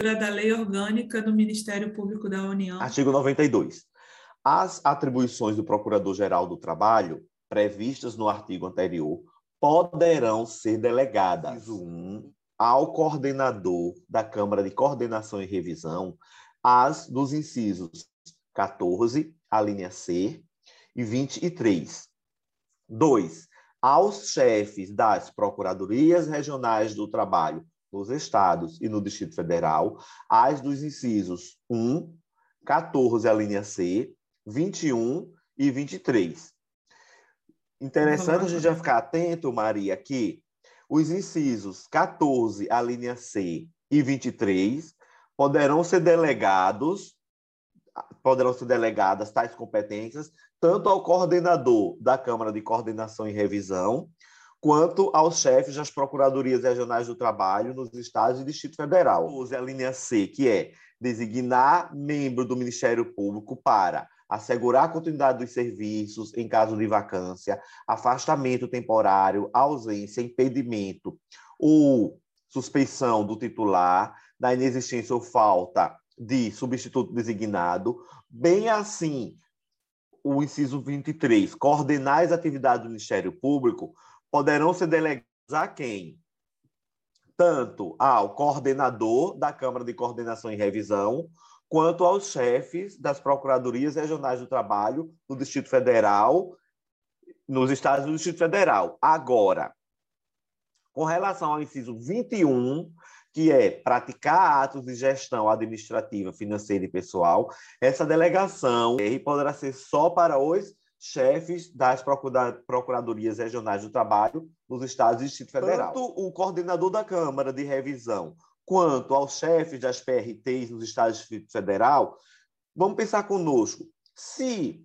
da Lei Orgânica do Ministério Público da União. Artigo 92. As atribuições do Procurador-Geral do Trabalho, previstas no artigo anterior, poderão ser delegadas. 1. Ao coordenador da Câmara de Coordenação e Revisão, as dos incisos 14, a linha C, e 23. 2. Aos chefes das Procuradorias Regionais do Trabalho nos estados e no Distrito Federal, as dos incisos 1, 14, a linha C, 21 e 23. Interessante a gente já ficar atento, Maria, que os incisos 14, a linha C e 23 poderão ser delegados, poderão ser delegadas tais competências tanto ao coordenador da Câmara de Coordenação e Revisão, quanto aos chefes das Procuradorias Regionais do Trabalho nos Estados e Distrito Federal. Use a linha C, que é designar membro do Ministério Público para assegurar a continuidade dos serviços em caso de vacância, afastamento temporário, ausência, impedimento ou suspeição do titular, da inexistência ou falta de substituto designado, bem assim o inciso 23, coordenar as atividades do Ministério Público, poderão ser delegados a quem? Tanto ao coordenador da Câmara de Coordenação e Revisão, quanto aos chefes das Procuradorias Regionais do Trabalho no Distrito Federal, nos estados do Distrito Federal. Agora, com relação ao inciso 21, que é praticar atos de gestão administrativa, financeira e pessoal, essa delegação poderá ser só para os chefes das procuradorias regionais do trabalho nos estados e Distrito Federal. Tanto o coordenador da Câmara de Revisão quanto aos chefes das PRTs nos estados e Distrito Federal, vamos pensar conosco. Se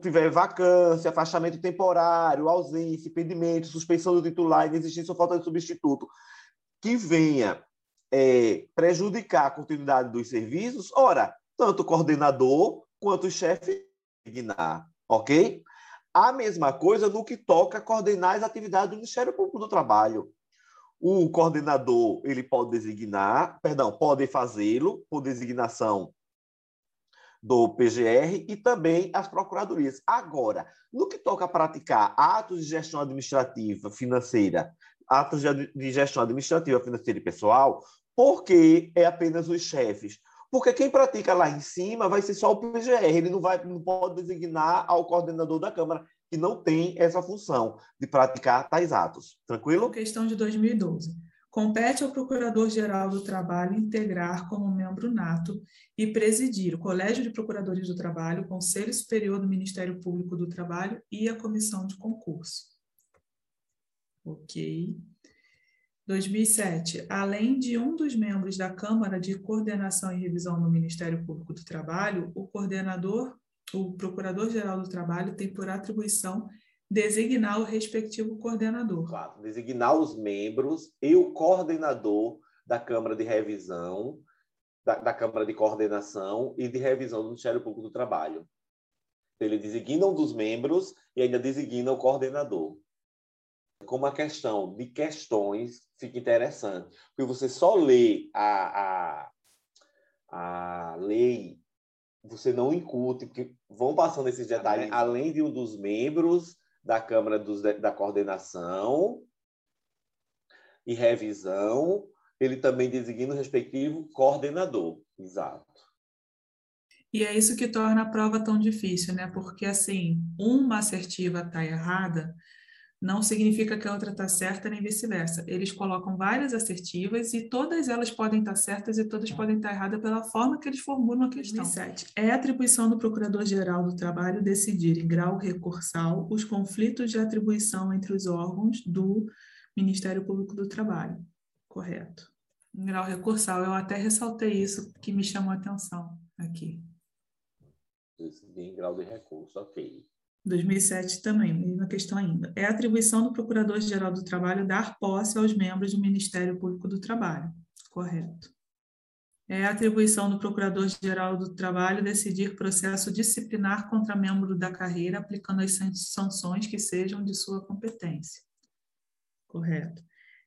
tiver vacância, afastamento temporário, ausência, impedimento, suspensão do titular, inexistência ou falta de substituto, que venha é, prejudicar a continuidade dos serviços, ora, tanto o coordenador quanto o chefe designar, ok? A mesma coisa no que toca coordenar as atividades do Ministério Público do Trabalho. O coordenador, ele pode designar, perdão, pode fazê-lo por designação do PGR e também as procuradorias. Agora, no que toca a praticar atos de gestão administrativa financeira, atos de gestão administrativa financeira e pessoal, porque é apenas os chefes porque quem pratica lá em cima vai ser só o PGR, ele não, vai, não pode designar ao coordenador da Câmara, que não tem essa função de praticar tais atos. Tranquilo? Questão de 2012. Compete ao Procurador-Geral do Trabalho integrar como membro nato e presidir o Colégio de Procuradores do Trabalho, o Conselho Superior do Ministério Público do Trabalho e a Comissão de Concurso. Ok. 2007, além de um dos membros da Câmara de Coordenação e Revisão no Ministério Público do Trabalho, o coordenador, o Procurador-Geral do Trabalho tem por atribuição designar o respectivo coordenador. Claro, designar os membros e o coordenador da Câmara de Revisão, da, da Câmara de Coordenação e de Revisão do Ministério Público do Trabalho. Ele designa um dos membros e ainda designa o coordenador como a questão de questões fica interessante, porque você só lê a, a, a lei, você não incute, porque vão passando esses detalhes, além de um dos membros da Câmara dos, da Coordenação e Revisão, ele também designa o respectivo coordenador. Exato. E é isso que torna a prova tão difícil, né? Porque, assim, uma assertiva está errada, não significa que a outra está certa nem vice-versa. Eles colocam várias assertivas e todas elas podem estar tá certas e todas podem estar tá erradas pela forma que eles formulam a questão. 2007. É atribuição do Procurador-Geral do Trabalho decidir, em grau recursal, os conflitos de atribuição entre os órgãos do Ministério Público do Trabalho. Correto. Em grau recursal, eu até ressaltei isso que me chamou a atenção aqui. Em grau de recurso, ok. 2007 também, mesma questão ainda. É atribuição do Procurador-Geral do Trabalho dar posse aos membros do Ministério Público do Trabalho. Correto. É atribuição do Procurador-Geral do Trabalho decidir processo disciplinar contra membro da carreira, aplicando as sanções que sejam de sua competência. Correto.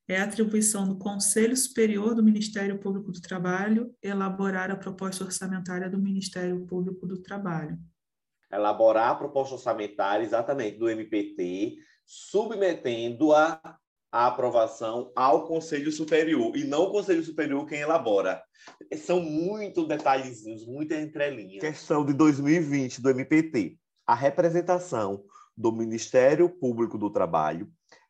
É atribuição do Conselho Superior do Ministério Público do Trabalho elaborar a proposta orçamentária do Ministério Público do Trabalho. Elaborar a proposta orçamentária, exatamente, do MPT, submetendo-a à aprovação ao Conselho Superior, e não o Conselho Superior quem elabora. São muito detalhezinhos, muita entrelinha. Questão de 2020 do MPT. A representação do Ministério Público do Trabalho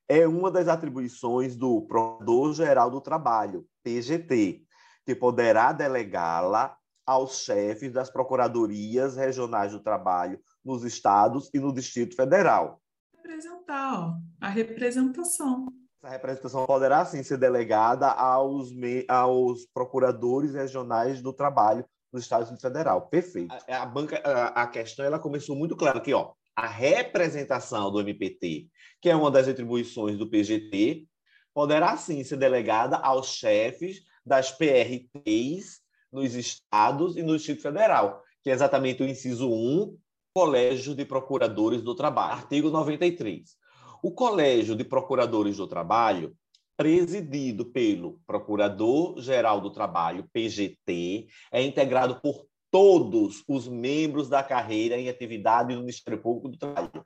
é uma das atribuições do Procurador-Geral do Trabalho, PGT, que poderá delegá-la aos chefes das procuradorias regionais do trabalho nos estados e no Distrito Federal. Representar, ó, a representação. Essa representação poderá, sim, ser delegada aos, aos procuradores regionais do trabalho nos estados do federal. Perfeito. A, a, banca, a, a questão ela começou muito clara aqui, ó a representação do MPT, que é uma das atribuições do PGT, poderá sim ser delegada aos chefes das PRTs nos estados e no Distrito Federal, que é exatamente o inciso 1, Colégio de Procuradores do Trabalho, artigo 93. O Colégio de Procuradores do Trabalho, presidido pelo Procurador-Geral do Trabalho, PGT, é integrado por todos os membros da carreira em atividade no Ministério Público do Trabalho.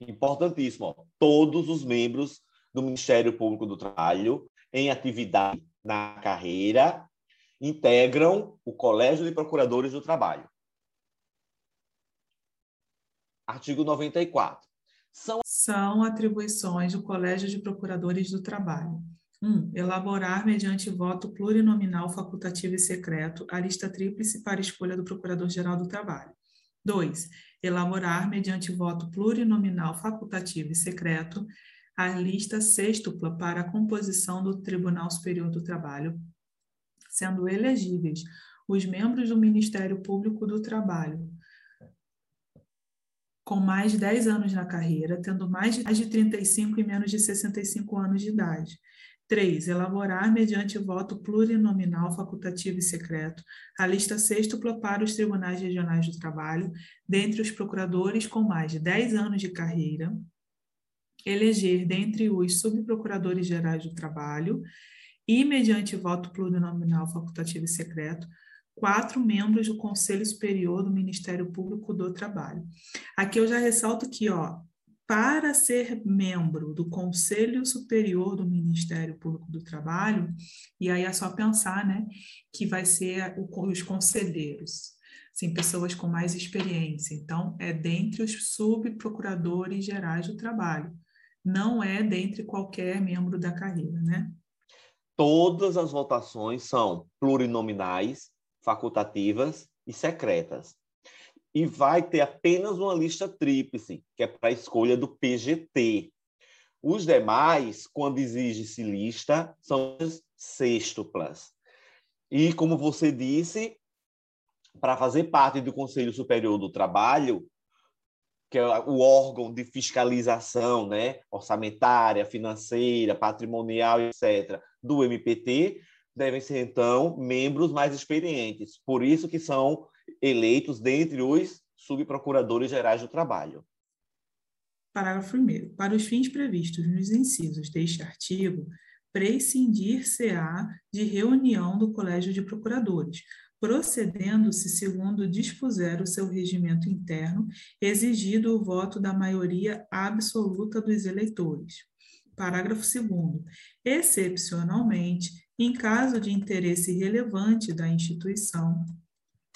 Importantíssimo, ó, todos os membros do Ministério Público do Trabalho em atividade na carreira integram o Colégio de Procuradores do Trabalho. Artigo 94. São, São atribuições do Colégio de Procuradores do Trabalho 1. Elaborar, mediante voto plurinominal, facultativo e secreto, a lista tríplice para escolha do Procurador-Geral do Trabalho. 2. Elaborar, mediante voto plurinominal, facultativo e secreto, a lista sextupla para a composição do Tribunal Superior do Trabalho, sendo elegíveis os membros do Ministério Público do Trabalho, com mais de 10 anos na carreira, tendo mais de 35 e menos de 65 anos de idade, 3. Elaborar, mediante voto plurinominal, facultativo e secreto, a lista sextupla para os tribunais regionais do trabalho, dentre os procuradores com mais de 10 anos de carreira, eleger dentre os subprocuradores gerais do trabalho e, mediante voto plurinominal, facultativo e secreto, quatro membros do Conselho Superior do Ministério Público do Trabalho. Aqui eu já ressalto que, ó, para ser membro do Conselho Superior do Ministério Público do Trabalho, e aí é só pensar, né, que vai ser o, os conselheiros, assim, pessoas com mais experiência. Então, é dentre os subprocuradores gerais do trabalho, não é dentre qualquer membro da carreira, né? Todas as votações são plurinominais, facultativas e secretas e vai ter apenas uma lista tríplice, que é para a escolha do PGT. Os demais, quando exige-se lista, são sextuplas. E, como você disse, para fazer parte do Conselho Superior do Trabalho, que é o órgão de fiscalização né, orçamentária, financeira, patrimonial, etc., do MPT, devem ser, então, membros mais experientes. Por isso que são eleitos dentre os subprocuradores gerais do trabalho. Parágrafo 1. Para os fins previstos nos incisos deste artigo, prescindir-se-á de reunião do Colégio de Procuradores, procedendo-se segundo dispuser o seu regimento interno, exigido o voto da maioria absoluta dos eleitores. Parágrafo 2. Excepcionalmente, em caso de interesse relevante da instituição,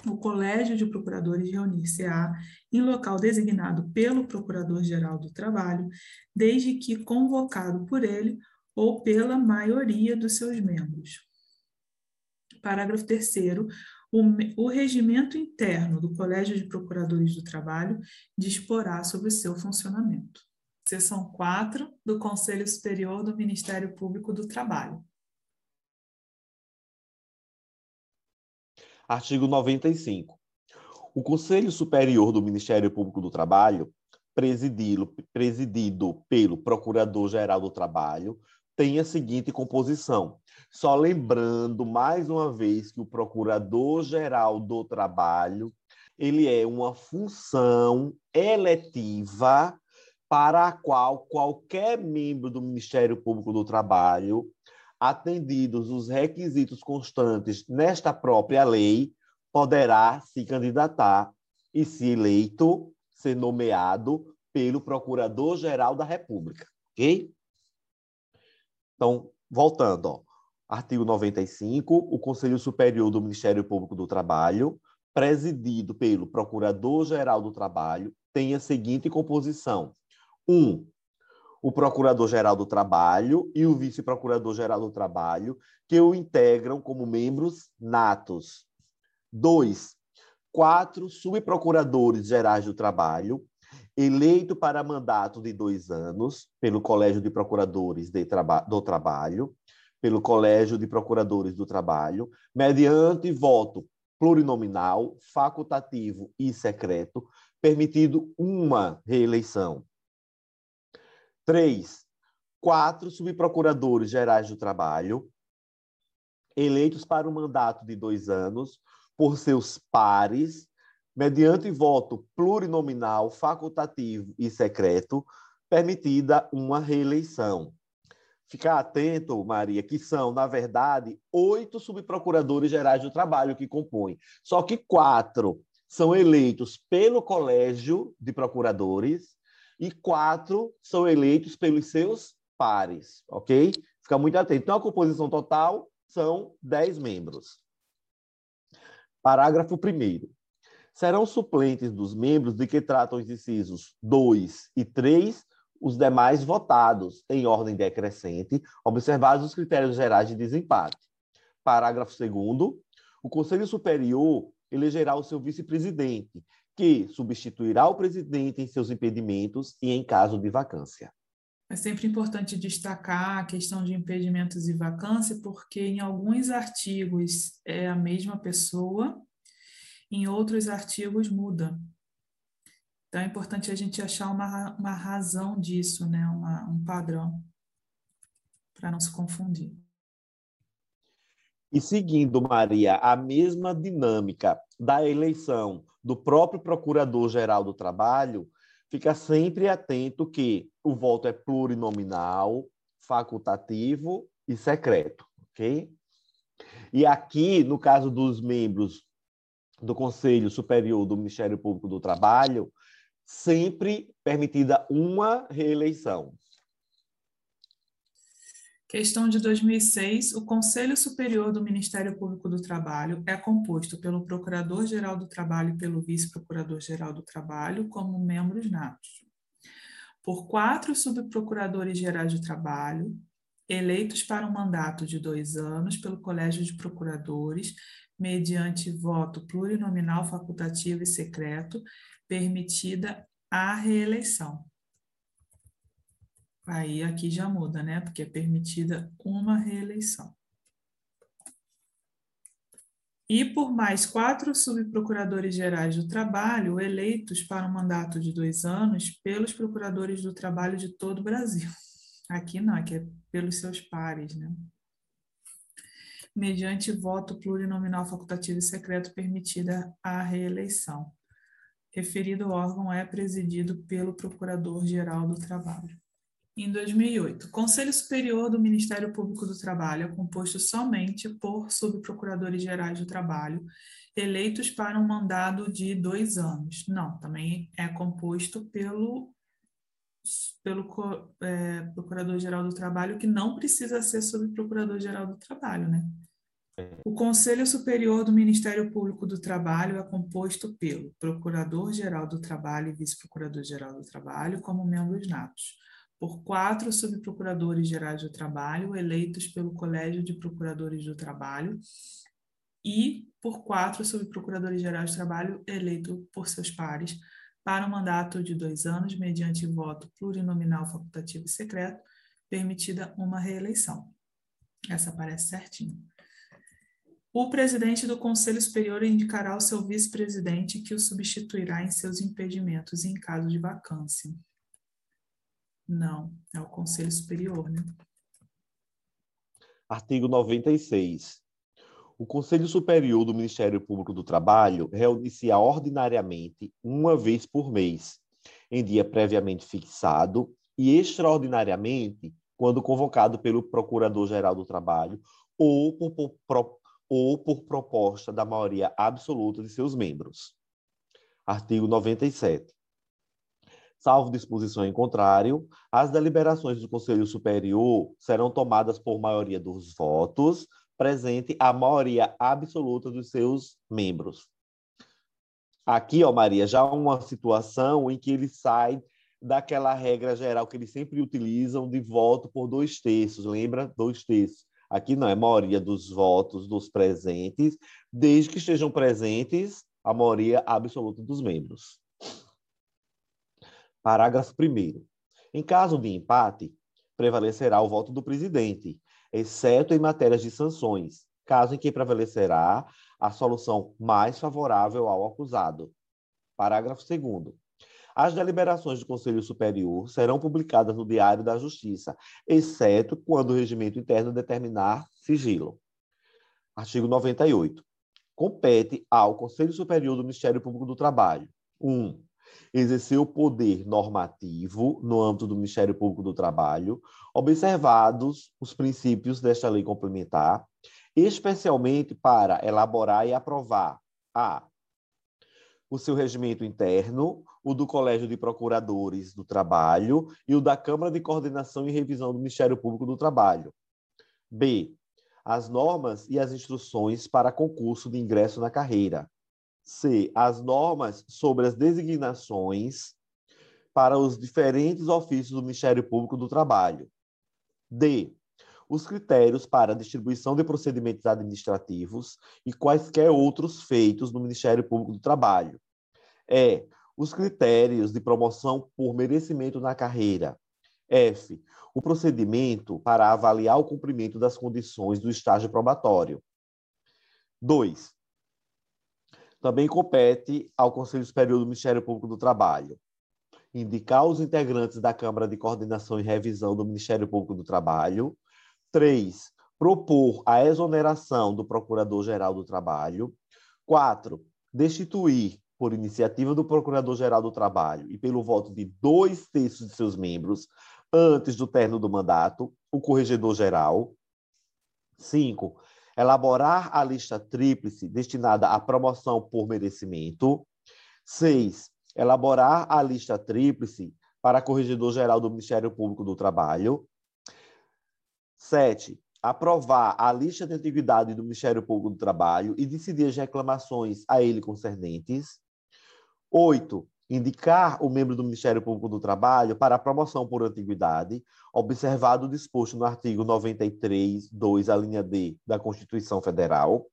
o Colégio de Procuradores reunir-se-á em local designado pelo Procurador-Geral do Trabalho, desde que convocado por ele ou pela maioria dos seus membros. Parágrafo 3 o, o regimento interno do Colégio de Procuradores do Trabalho disporá sobre o seu funcionamento. Seção 4 do Conselho Superior do Ministério Público do Trabalho. Artigo 95. O Conselho Superior do Ministério Público do Trabalho, presidido, presidido pelo Procurador-Geral do Trabalho, tem a seguinte composição. Só lembrando mais uma vez que o Procurador-Geral do Trabalho, ele é uma função eletiva para a qual qualquer membro do Ministério Público do Trabalho, atendidos os requisitos constantes nesta própria lei, poderá se candidatar e, se eleito, ser nomeado pelo Procurador-Geral da República, ok? Então, voltando, ó. artigo 95, o Conselho Superior do Ministério Público do Trabalho, presidido pelo Procurador-Geral do Trabalho, tem a seguinte composição: um, o Procurador-Geral do Trabalho e o Vice-Procurador-Geral do Trabalho, que o integram como membros natos. Dois, quatro subprocuradores gerais do trabalho, eleito para mandato de dois anos pelo Colégio de Procuradores de Traba do Trabalho, pelo Colégio de Procuradores do Trabalho, mediante voto plurinominal, facultativo e secreto, permitido uma reeleição. Três, quatro subprocuradores gerais do trabalho, eleitos para um mandato de dois anos por seus pares, mediante voto plurinominal, facultativo e secreto, permitida uma reeleição. Ficar atento, Maria, que são, na verdade, oito subprocuradores gerais do trabalho que compõem. Só que quatro são eleitos pelo Colégio de Procuradores e quatro são eleitos pelos seus pares, ok? Fica muito atento. Então, a composição total são dez membros. Parágrafo 1 Serão suplentes dos membros de que tratam os incisos 2 e 3 os demais votados em ordem decrescente, observados os critérios gerais de desempate. Parágrafo 2 O Conselho Superior elegerá o seu vice-presidente, que substituirá o presidente em seus impedimentos e em caso de vacância. É sempre importante destacar a questão de impedimentos e vacância, porque em alguns artigos é a mesma pessoa, em outros artigos muda. Então é importante a gente achar uma, uma razão disso, né? uma, um padrão, para não se confundir. E seguindo, Maria, a mesma dinâmica da eleição do próprio Procurador-Geral do Trabalho, fica sempre atento que o voto é plurinominal, facultativo e secreto, ok? E aqui, no caso dos membros do Conselho Superior do Ministério Público do Trabalho, sempre permitida uma reeleição. Questão de 2006, o Conselho Superior do Ministério Público do Trabalho é composto pelo Procurador-Geral do Trabalho e pelo Vice-Procurador-Geral do Trabalho como membros natos. Por quatro subprocuradores gerais de trabalho, eleitos para um mandato de dois anos pelo Colégio de Procuradores, mediante voto plurinominal, facultativo e secreto, permitida a reeleição. Aí aqui já muda, né? Porque é permitida uma reeleição. E por mais quatro subprocuradores gerais do trabalho eleitos para um mandato de dois anos pelos procuradores do trabalho de todo o Brasil. Aqui não, aqui é pelos seus pares, né? Mediante voto plurinominal facultativo e secreto permitida a reeleição. Referido órgão é presidido pelo Procurador-Geral do Trabalho em 2008. O Conselho Superior do Ministério Público do Trabalho é composto somente por subprocuradores gerais do trabalho, eleitos para um mandado de dois anos. Não, também é composto pelo, pelo é, Procurador-Geral do Trabalho, que não precisa ser subprocurador-geral do trabalho, né? O Conselho Superior do Ministério Público do Trabalho é composto pelo Procurador-Geral do Trabalho e Vice-Procurador-Geral do Trabalho como membros natos por quatro subprocuradores gerais do trabalho, eleitos pelo Colégio de Procuradores do Trabalho, e por quatro subprocuradores gerais do trabalho, eleito por seus pares, para um mandato de dois anos, mediante voto plurinominal, facultativo e secreto, permitida uma reeleição. Essa aparece certinho. O presidente do Conselho Superior indicará o seu vice-presidente, que o substituirá em seus impedimentos em caso de vacância. Não, é o Conselho Superior, né? Artigo 96. O Conselho Superior do Ministério Público do Trabalho reúne-se ordinariamente uma vez por mês em dia previamente fixado e extraordinariamente quando convocado pelo Procurador-Geral do Trabalho ou por, por, ou por proposta da maioria absoluta de seus membros. Artigo 97. Salvo disposição em contrário, as deliberações do Conselho Superior serão tomadas por maioria dos votos, presente a maioria absoluta dos seus membros. Aqui, ó, Maria, já uma situação em que ele sai daquela regra geral que eles sempre utilizam de voto por dois terços, lembra? Dois terços. Aqui não, é maioria dos votos dos presentes, desde que estejam presentes a maioria absoluta dos membros. Parágrafo 1. Em caso de empate, prevalecerá o voto do presidente, exceto em matérias de sanções, caso em que prevalecerá a solução mais favorável ao acusado. Parágrafo 2. As deliberações do Conselho Superior serão publicadas no Diário da Justiça, exceto quando o regimento interno determinar sigilo. Artigo 98. Compete ao Conselho Superior do Ministério Público do Trabalho: 1. Um, exercer o poder normativo no âmbito do Ministério Público do Trabalho, observados os princípios desta lei complementar, especialmente para elaborar e aprovar a o seu regimento interno, o do Colégio de Procuradores do Trabalho e o da Câmara de Coordenação e Revisão do Ministério Público do Trabalho. B. As normas e as instruções para concurso de ingresso na carreira. C. As normas sobre as designações para os diferentes ofícios do Ministério Público do Trabalho. D os critérios para a distribuição de procedimentos administrativos e quaisquer outros feitos no Ministério Público do Trabalho. É os critérios de promoção por merecimento na carreira. F. O procedimento para avaliar o cumprimento das condições do estágio probatório. 2. Também compete ao Conselho Superior do Ministério Público do Trabalho indicar os integrantes da Câmara de Coordenação e Revisão do Ministério Público do Trabalho, Três, propor a exoneração do Procurador-Geral do Trabalho. Quatro, destituir, por iniciativa do Procurador-Geral do Trabalho e pelo voto de dois terços de seus membros, antes do término do mandato, o Corregedor-Geral. Cinco, elaborar a lista tríplice destinada à promoção por merecimento. Seis, elaborar a lista tríplice para Corregedor-Geral do Ministério Público do Trabalho. Sete, aprovar a lista de antiguidade do Ministério Público do Trabalho e decidir as reclamações a ele concernentes. Oito, indicar o membro do Ministério Público do Trabalho para a promoção por antiguidade, observado o disposto no artigo 93, 2, a linha D da Constituição Federal.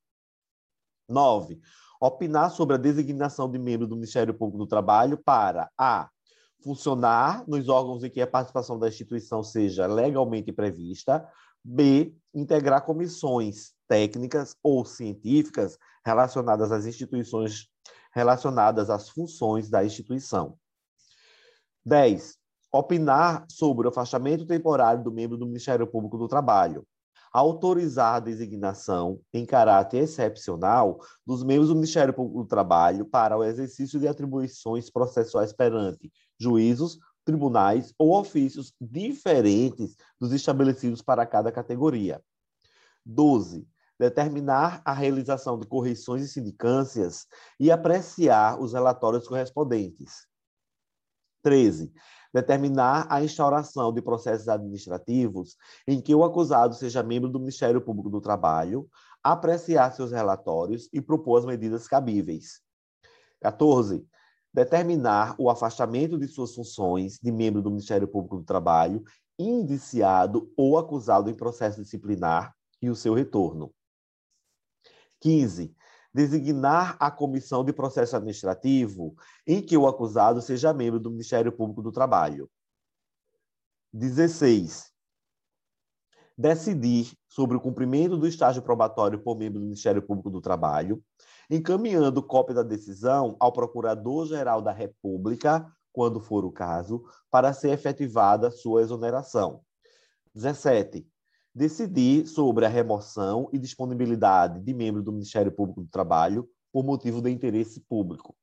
Nove, opinar sobre a designação de membro do Ministério Público do Trabalho para a funcionar nos órgãos em que a participação da instituição seja legalmente prevista. B, integrar comissões técnicas ou científicas relacionadas às instituições relacionadas às funções da instituição. 10. Opinar sobre o afastamento temporário do membro do Ministério Público do Trabalho. Autorizar a designação, em caráter excepcional, dos membros do Ministério Público do Trabalho para o exercício de atribuições processuais perante juízos, tribunais ou ofícios diferentes dos estabelecidos para cada categoria. 12. Determinar a realização de correções e sindicâncias e apreciar os relatórios correspondentes. 13. Determinar a instauração de processos administrativos em que o acusado seja membro do Ministério Público do Trabalho, apreciar seus relatórios e propor as medidas cabíveis. 14 determinar o afastamento de suas funções de membro do Ministério Público do Trabalho, indiciado ou acusado em processo disciplinar e o seu retorno. 15. Designar a comissão de processo administrativo em que o acusado seja membro do Ministério Público do Trabalho. 16. Decidir sobre o cumprimento do estágio probatório por membro do Ministério Público do Trabalho, encaminhando cópia da decisão ao Procurador-Geral da República, quando for o caso, para ser efetivada sua exoneração. 17. Decidir sobre a remoção e disponibilidade de membro do Ministério Público do Trabalho por motivo de interesse público.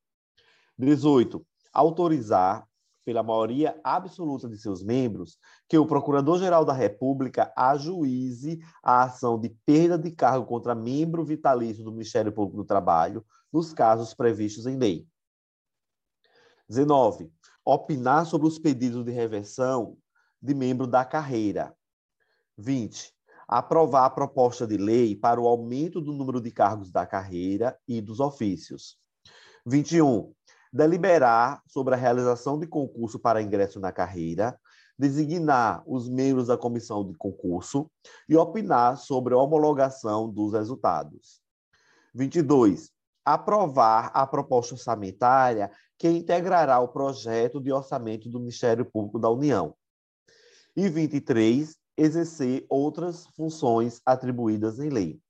18. Autorizar pela maioria absoluta de seus membros, que o Procurador-Geral da República ajuize a ação de perda de cargo contra membro vitalício do Ministério Público do Trabalho, nos casos previstos em lei. 19. Opinar sobre os pedidos de reversão de membro da carreira. 20. Aprovar a proposta de lei para o aumento do número de cargos da carreira e dos ofícios. 21 deliberar sobre a realização de concurso para ingresso na carreira, designar os membros da comissão de concurso e opinar sobre a homologação dos resultados. 22. Aprovar a proposta orçamentária que integrará o projeto de orçamento do Ministério Público da União. E 23. Exercer outras funções atribuídas em lei.